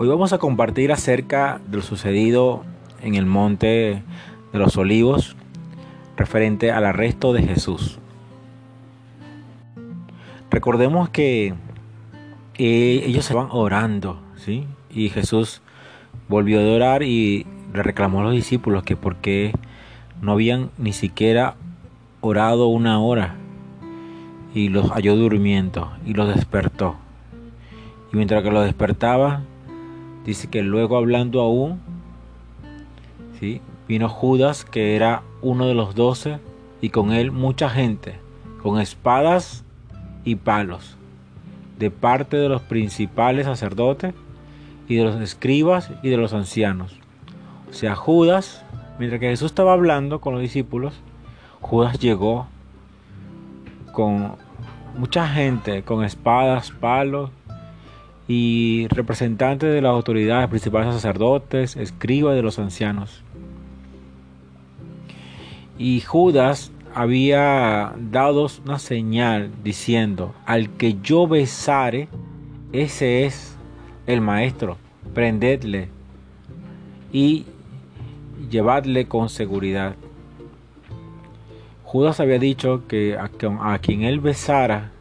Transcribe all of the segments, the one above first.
Hoy vamos a compartir acerca de lo sucedido en el monte de los olivos referente al arresto de Jesús. Recordemos que eh, ellos se van orando, ¿sí? Y Jesús volvió a orar y le reclamó a los discípulos que por qué no habían ni siquiera orado una hora y los halló durmiendo y los despertó. Y mientras que los despertaba, dice que luego hablando aún, ¿sí? vino Judas, que era uno de los doce, y con él mucha gente, con espadas y palos, de parte de los principales sacerdotes y de los escribas y de los ancianos. O sea, Judas, mientras que Jesús estaba hablando con los discípulos, Judas llegó con mucha gente, con espadas, palos y representantes de las autoridades, principales sacerdotes, escribas de los ancianos. Y Judas había dado una señal diciendo, al que yo besare, ese es el maestro, prendedle y llevadle con seguridad. Judas había dicho que a, quien él besara,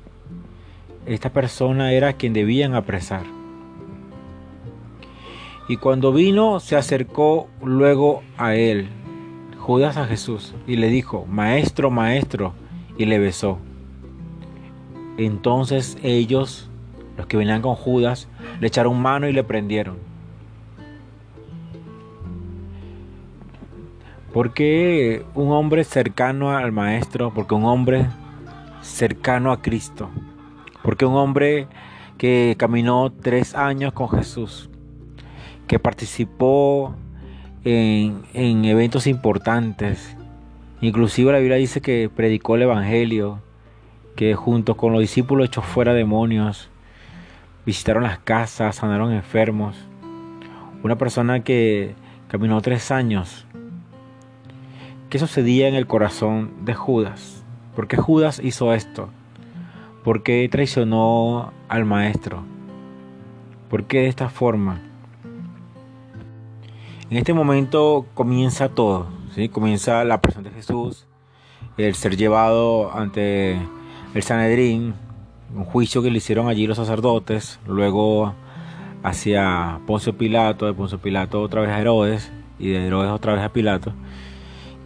esta persona era quien debían apresar. Y cuando vino, se acercó luego a él, Judas a Jesús, y le dijo, Maestro, Maestro, y le besó. Entonces ellos, los que venían con Judas, le echaron mano y le prendieron. ¿Por qué un hombre cercano al Maestro? Porque un hombre cercano a Cristo. Porque un hombre que caminó tres años con Jesús. Que participó en, en eventos importantes. Inclusive la Biblia dice que predicó el Evangelio. Que junto con los discípulos echó fuera demonios. Visitaron las casas, sanaron enfermos. Una persona que caminó tres años ¿Qué sucedía en el corazón de Judas? ¿Por qué Judas hizo esto? ¿Por qué traicionó al maestro? ¿Por qué de esta forma? En este momento comienza todo, ¿sí? comienza la presión de Jesús, el ser llevado ante el Sanedrín, un juicio que le hicieron allí los sacerdotes, luego hacia Poncio Pilato, de Poncio Pilato otra vez a Herodes y de Herodes otra vez a Pilato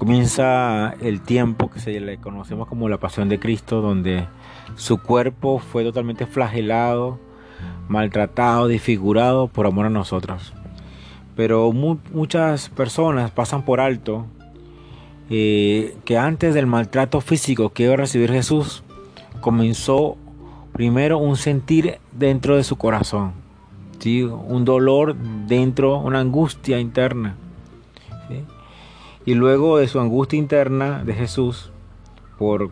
comienza el tiempo que se le conocemos como la pasión de Cristo, donde su cuerpo fue totalmente flagelado, maltratado, desfigurado por amor a nosotros. Pero muchas personas pasan por alto eh, que antes del maltrato físico que iba a recibir Jesús, comenzó primero un sentir dentro de su corazón, ¿sí? un dolor dentro, una angustia interna. Y luego de su angustia interna de Jesús, por,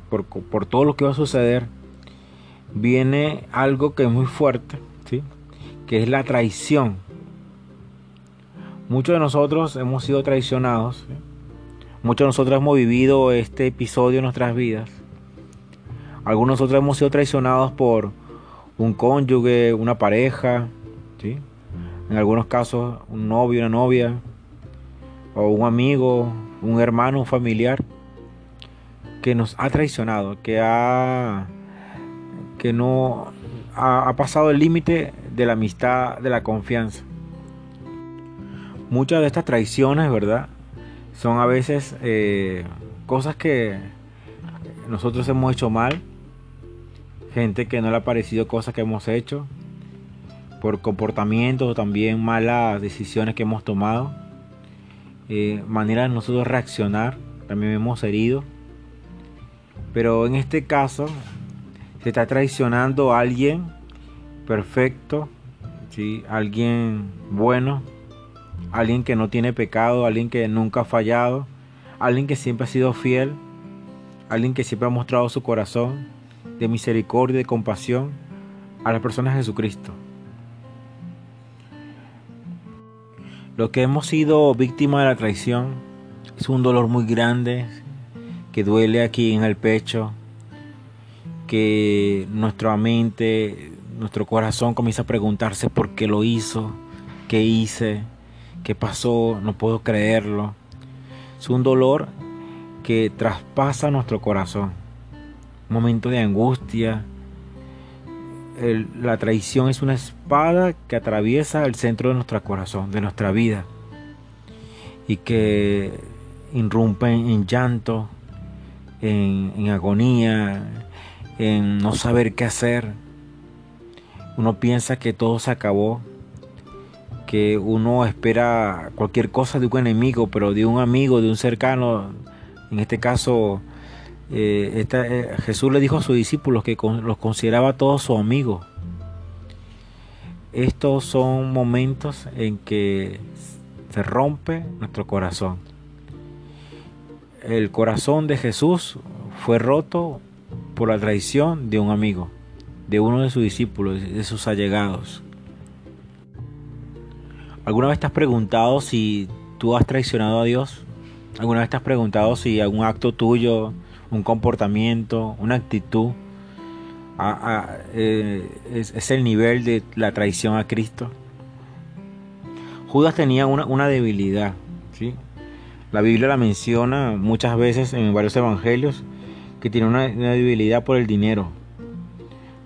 todo lo que va a suceder, viene algo que es muy fuerte, ¿sí? que es la traición. Muchos de nosotros hemos sido traicionados. Muchos de nosotros hemos vivido este episodio en nuestras vidas. Algunos de nosotros hemos sido traicionados por un cónyuge, una pareja, ¿sí? en algunos casos un novio, una novia, o un amigo, un hermano, un familiar que nos ha traicionado, que ha que no ha, pasado el límite de la amistad, de la confianza. Muchas de estas traiciones, ¿verdad? Son a veces eh, cosas que nosotros hemos hecho mal, gente que no le ha parecido cosas que hemos hecho, por comportamientos o también malas decisiones que hemos tomado eh, manera de nosotros reaccionar, también hemos herido. Pero en este caso se está traicionando a alguien perfecto, ¿sí? alguien bueno, alguien que no tiene pecado, alguien que nunca ha fallado, alguien que siempre ha sido fiel, alguien que siempre ha mostrado su corazón de misericordia y de compasión a las personas de Jesucristo. Lo que hemos sido víctimas de la traición es un dolor muy grande que duele aquí en el pecho, que nuestra mente, nuestro corazón comienza a preguntarse por qué lo hizo, ¿qué hice? ¿Qué pasó? No puedo creerlo. Es un dolor que traspasa nuestro corazón. Un momento de angustia. La traición es una espada que atraviesa el centro de nuestro corazón, de nuestra vida. Y que irrumpe en, llanto, en agonía, en no saber qué hacer. Uno piensa que todo se acabó, que uno espera cualquier cosa de un enemigo, pero de un amigo, de un cercano, en este caso eh, eh, Jesús le dijo a sus discípulos que los consideraba todos sus amigos. Estos son momentos en que se rompe nuestro corazón. El corazón de Jesús fue roto por la traición de un amigo, de uno de sus discípulos, de sus allegados. ¿Alguna vez te has preguntado si tú has traicionado a Dios? ¿Alguna vez te has preguntado si algún acto tuyo, un comportamiento, una actitud eh, es, el nivel de la traición a Cristo? Judas tenía una, debilidad. ¿sí? La Biblia la menciona muchas veces en varios evangelios que tiene una, debilidad por el dinero.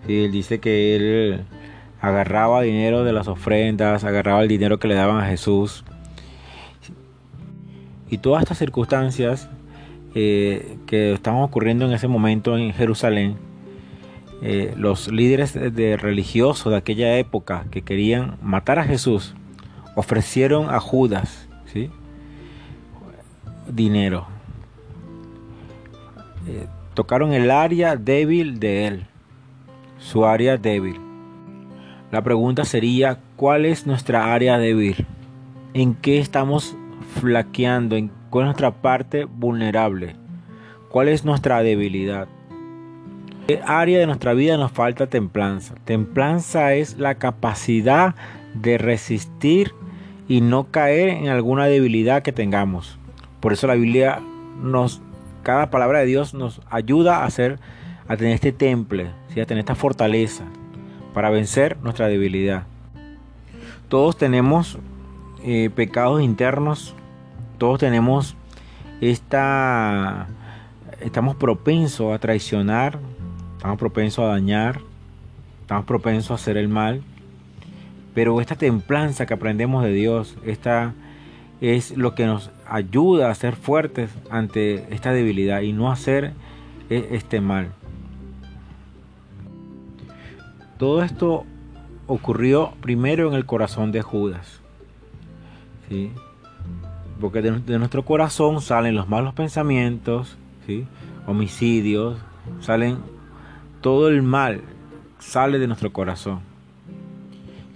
Él dice que él agarraba dinero de las ofrendas, agarraba el dinero que le daban a Jesús. Y todas estas circunstancias eh, que estaban ocurriendo en ese momento en Jerusalén, eh, los líderes de, religiosos de aquella época que querían matar a Jesús, ofrecieron a Judas ¿sí? dinero. Eh, tocaron el área débil de él, su área débil. La pregunta sería, ¿cuál es nuestra área débil? ¿En qué estamos flaqueando? ¿En cuál es nuestra parte vulnerable? ¿Cuál es nuestra debilidad? ¿Qué área de nuestra vida nos falta templanza? Templanza es la capacidad de resistir y no caer en alguna debilidad que tengamos. Por eso la Biblia nos, cada palabra de Dios nos ayuda a hacer, a tener este temple, a tener esta fortaleza para vencer nuestra debilidad. Todos tenemos eh, pecados internos, todos tenemos esta, estamos propensos a traicionar, estamos propensos a dañar, estamos propensos a hacer el mal, pero esta templanza que aprendemos de Dios, esta es lo que nos ayuda a ser fuertes ante esta debilidad y no hacer e, este mal. Todo esto ocurrió primero en el corazón de Judas. ¿sí? Porque de, nuestro corazón salen los malos pensamientos, ¿sí? homicidios, salen todo el mal, sale de nuestro corazón.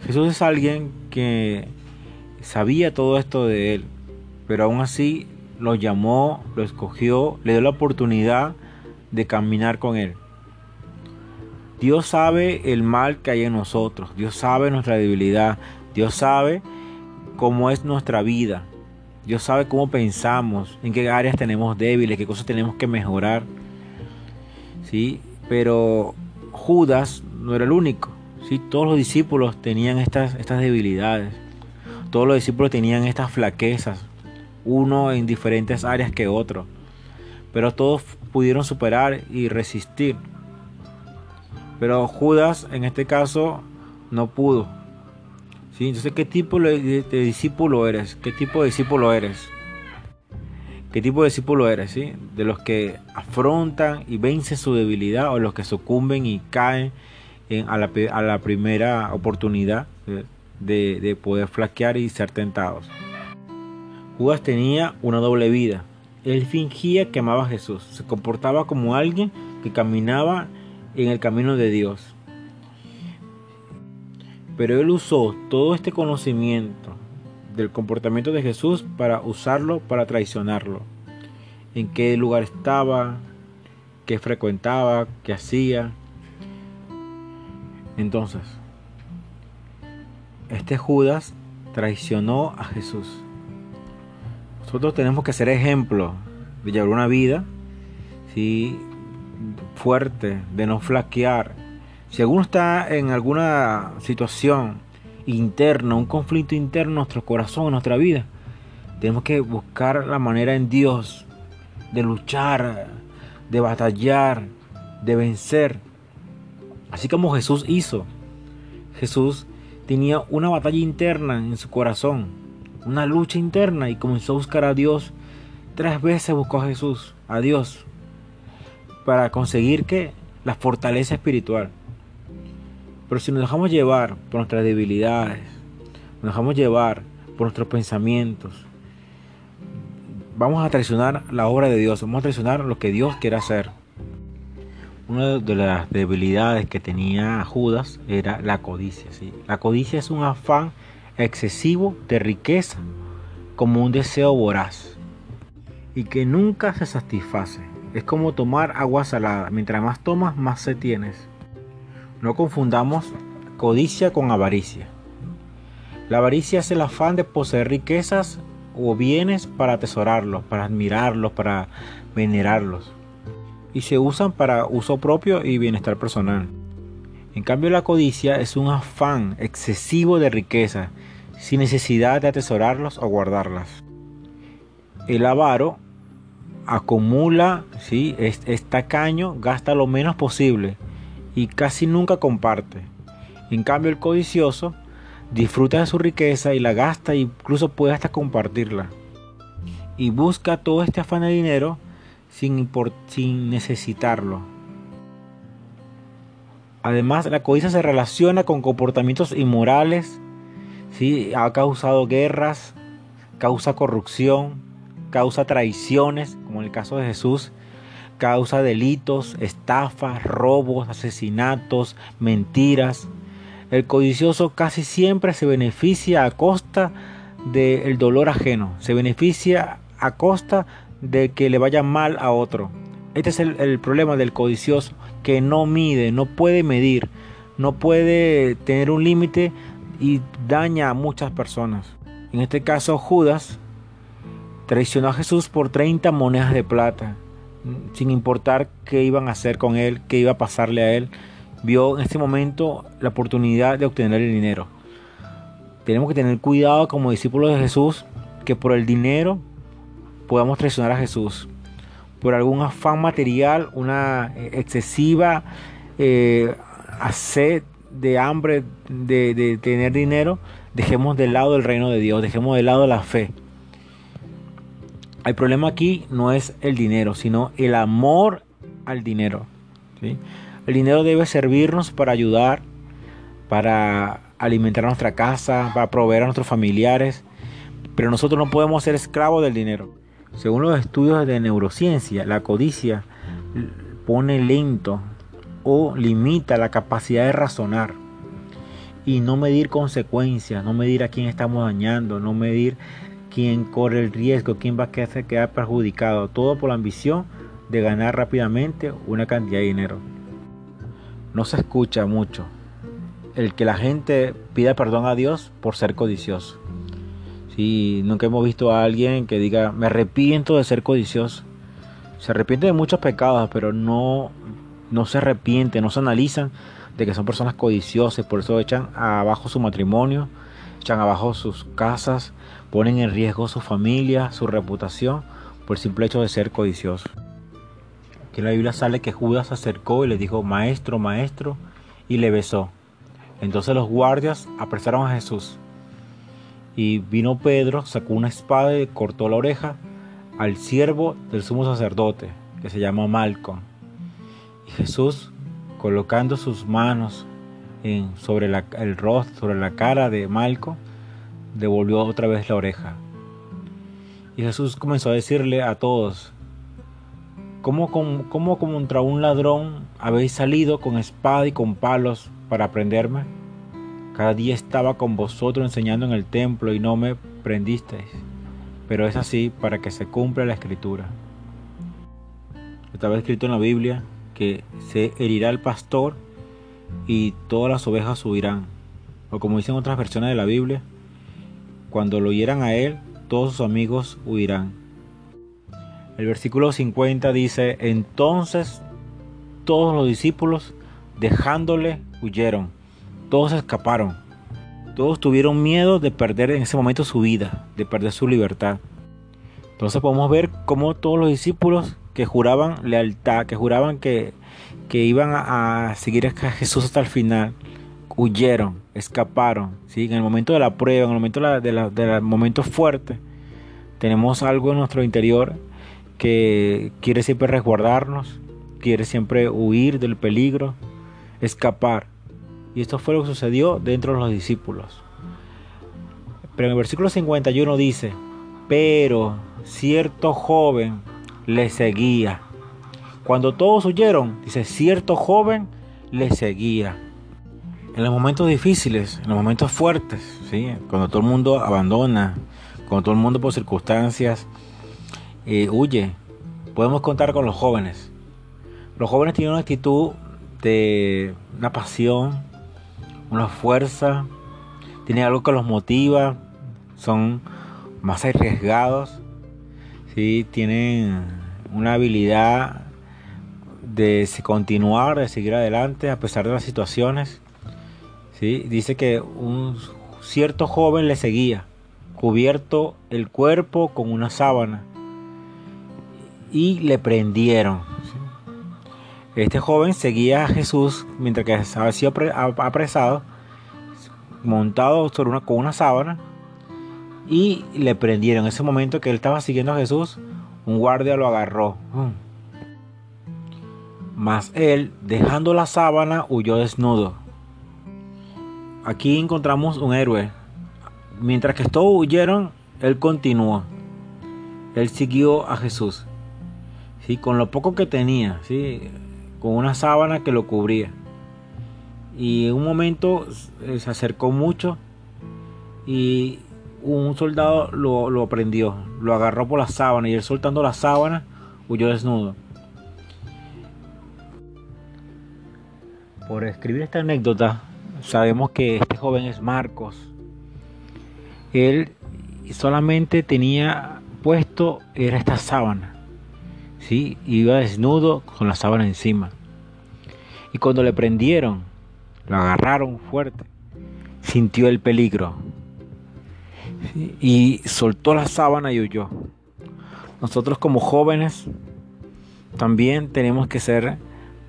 Jesús es alguien que sabía todo esto de él, pero aún así lo llamó, lo escogió, le dio la oportunidad de caminar con él. Dios sabe el mal que hay en nosotros, Dios sabe nuestra debilidad, Dios sabe cómo es nuestra vida, Dios sabe cómo pensamos, en qué áreas tenemos débiles, qué cosas tenemos que mejorar. ¿sí? Pero Judas no era el único. ¿sí? Todos los discípulos tenían estas, estas debilidades. Todos los discípulos tenían estas flaquezas, uno en diferentes áreas que otro. Pero todos pudieron superar y resistir. Pero Judas en este caso no pudo. ¿Sí? Entonces, ¿qué tipo de, discípulo eres? ¿Qué tipo de discípulo eres? ¿Qué tipo de discípulo eres? ¿sí? ¿De los que afrontan y vencen su debilidad o los que sucumben y caen a, la, primera oportunidad de, de poder flaquear y ser tentados? Judas tenía una doble vida. Él fingía que amaba a Jesús. Se comportaba como alguien que caminaba en el camino de Dios. Pero él usó todo este conocimiento del comportamiento de Jesús para usarlo para traicionarlo. En qué lugar estaba, qué frecuentaba, qué hacía. Entonces, este Judas traicionó a Jesús. Nosotros tenemos que ser ejemplo de llevar una vida ¿sí? fuerte, de no flaquear. Si alguno está en alguna situación interno, un conflicto interno en nuestro corazón, en nuestra vida. Tenemos que buscar la manera en Dios de luchar, de batallar, de vencer. Así como Jesús hizo. Jesús tenía una batalla interna en su corazón, una lucha interna y comenzó a buscar a Dios. Tres veces buscó a Jesús, a Dios, para conseguir que la fortaleza espiritual. Pero si nos dejamos llevar por nuestras debilidades, nos dejamos llevar por nuestros pensamientos, vamos a traicionar la obra de Dios, vamos a traicionar lo que Dios quiere hacer. Una de las debilidades que tenía Judas era la codicia. ¿sí? La codicia es un afán excesivo de riqueza, como un deseo voraz, y que nunca se satisface. Es como tomar agua salada. Mientras más tomas, más se tienes. No confundamos codicia con avaricia. La avaricia es el afán de poseer riquezas o bienes para atesorarlos, para admirarlos, para venerarlos y se usan para uso propio y bienestar personal. En cambio la codicia es un afán excesivo de riqueza, sin necesidad de atesorarlos o guardarlas. El avaro acumula, ¿sí? es, es tacaño, gasta lo menos posible y casi nunca comparte. En cambio el codicioso disfruta de su riqueza y la gasta incluso puede hasta compartirla. Y busca todo este afán de dinero sin, sin necesitarlo. Además, la codicia se relaciona con comportamientos inmorales, ¿sí? ha causado guerras, causa corrupción, causa traiciones, como en el caso de Jesús, causa delitos, estafas, robos, asesinatos, mentiras. El codicioso casi siempre se beneficia a costa del dolor ajeno, se beneficia a costa de que le vaya mal a otro. Este es el, problema del codicioso, que no mide, no puede medir, no puede tener un límite y daña a muchas personas. En este caso Judas traicionó a Jesús por 30 monedas de plata, sin importar qué iban a hacer con él, qué iba a pasarle a él. Vio en este momento la oportunidad de obtener el dinero. Tenemos que tener cuidado como discípulos de Jesús que por el dinero podamos traicionar a Jesús por algún afán material, una eh, excesiva eh, sed de hambre de, de, tener dinero, dejemos de lado el reino de Dios, dejemos de lado la fe. El problema aquí no es el dinero, sino el amor al dinero. El dinero debe servirnos para ayudar, para alimentar nuestra casa, para proveer a nuestros familiares, pero nosotros no podemos ser esclavos del dinero. Según los estudios de neurociencia, la codicia pone lento o limita la capacidad de razonar y no medir consecuencias, no medir a quién estamos dañando, no medir quién corre el riesgo, quién va a quedar perjudicado, todo por la ambición de ganar rápidamente una cantidad de dinero. No se escucha mucho el que la gente pida perdón a Dios por ser codicioso. Y nunca hemos visto a alguien que diga, me arrepiento de ser codicioso. Se arrepiente de muchos pecados, pero no, no se arrepiente, no se analizan de que son personas codiciosas, por eso echan abajo su matrimonio, echan abajo sus casas, ponen en riesgo su familia, su reputación, por el simple hecho de ser codiciosos. Aquí la Biblia sale que Judas se acercó y le dijo, maestro, maestro, y le besó. Entonces los guardias apresaron a Jesús y vino Pedro, sacó una espada y cortó la oreja al siervo del sumo sacerdote, que se llama Malcom. Y Jesús, colocando sus manos en, sobre el rostro, sobre la cara de Malcom, devolvió otra vez la oreja. Y Jesús comenzó a decirle a todos, ¿cómo, cómo contra un ladrón habéis salido con espada y con palos para prenderme? Cada día estaba con vosotros enseñando en el templo y no me prendisteis. Pero es así para que se cumpla la escritura. Estaba escrito en la Biblia que se herirá el pastor y todas las ovejas subirán. O como dicen otras versiones de la Biblia, cuando lo hieran a él, todos sus amigos huirán. El versículo 50 dice, entonces todos los discípulos dejándole huyeron todos escaparon. Todos tuvieron miedo de perder en ese momento su vida, de perder su libertad. Entonces podemos ver cómo todos los discípulos que juraban lealtad, que juraban que, que iban a, seguir a Jesús hasta el final, huyeron, escaparon. ¿sí? En el momento de la prueba, en el momento de la, de momento fuerte, tenemos algo en nuestro interior que quiere siempre resguardarnos, quiere siempre huir del peligro, escapar. Y esto fue lo que sucedió dentro de los discípulos. Pero en el versículo 51 dice, pero cierto joven le seguía. Cuando todos huyeron, dice, cierto joven le seguía. En los momentos difíciles, en los momentos fuertes, ¿sí? cuando todo el mundo abandona, cuando todo el mundo por circunstancias eh, huye, podemos contar con los jóvenes. Los jóvenes tienen una actitud de una pasión, una fuerza, tienen algo que los motiva, son más arriesgados, ¿sí? tienen una habilidad de continuar, de seguir adelante a pesar de las situaciones. ¿sí? Dice que un cierto joven le seguía, cubierto el cuerpo con una sábana, y le prendieron. Este joven seguía a Jesús mientras que había sido apresado, montado sobre una, con una sábana, y le prendieron. En ese momento que él estaba siguiendo a Jesús, un guardia lo agarró. Mas él, dejando la sábana, huyó desnudo. Aquí encontramos un héroe. Mientras que todos huyeron, él continuó. Él siguió a Jesús. ¿sí? Con lo poco que tenía, ¿sí? con una sábana que lo cubría. Y en un momento se acercó mucho y un soldado lo, lo prendió, lo agarró por la sábana y él soltando la sábana huyó desnudo. Por escribir esta anécdota, sabemos que este joven es Marcos. Él solamente tenía puesto era esta sábana. ¿sí? Iba desnudo con la sábana encima. Y cuando le prendieron, lo agarraron fuerte, sintió el peligro y soltó la sábana y huyó. Nosotros como jóvenes también tenemos que ser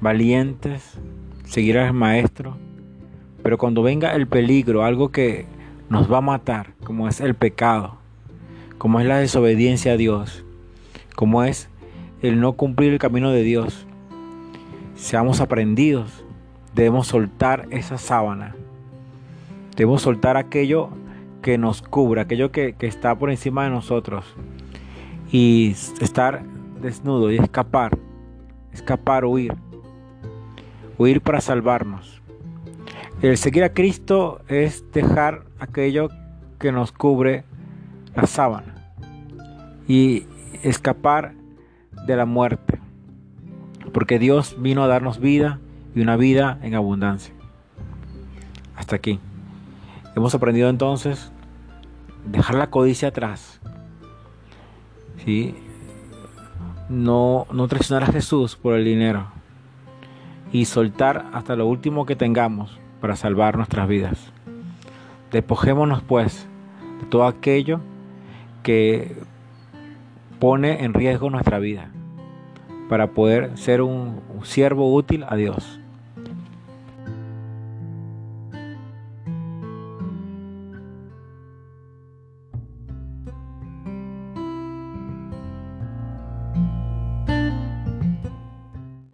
valientes, seguir al maestro, pero cuando venga el peligro, algo que nos va a matar, como es el pecado, como es la desobediencia a Dios, como es el no cumplir el camino de Dios, seamos aprendidos, debemos soltar esa sábana, debemos soltar aquello que nos cubra, aquello que, está por encima de nosotros. Y estar desnudo y escapar, escapar, huir. Huir para salvarnos. El seguir a Cristo es dejar aquello que nos cubre la sábana y escapar de la muerte. Porque Dios vino a darnos vida y una vida en abundancia. Hasta aquí. Hemos aprendido entonces dejar la codicia atrás. ¿sí? No, no traicionar a Jesús por el dinero. Y soltar hasta lo último que tengamos para salvar nuestras vidas. Despojémonos pues de todo aquello que pone en riesgo nuestra vida para poder ser un siervo útil a Dios.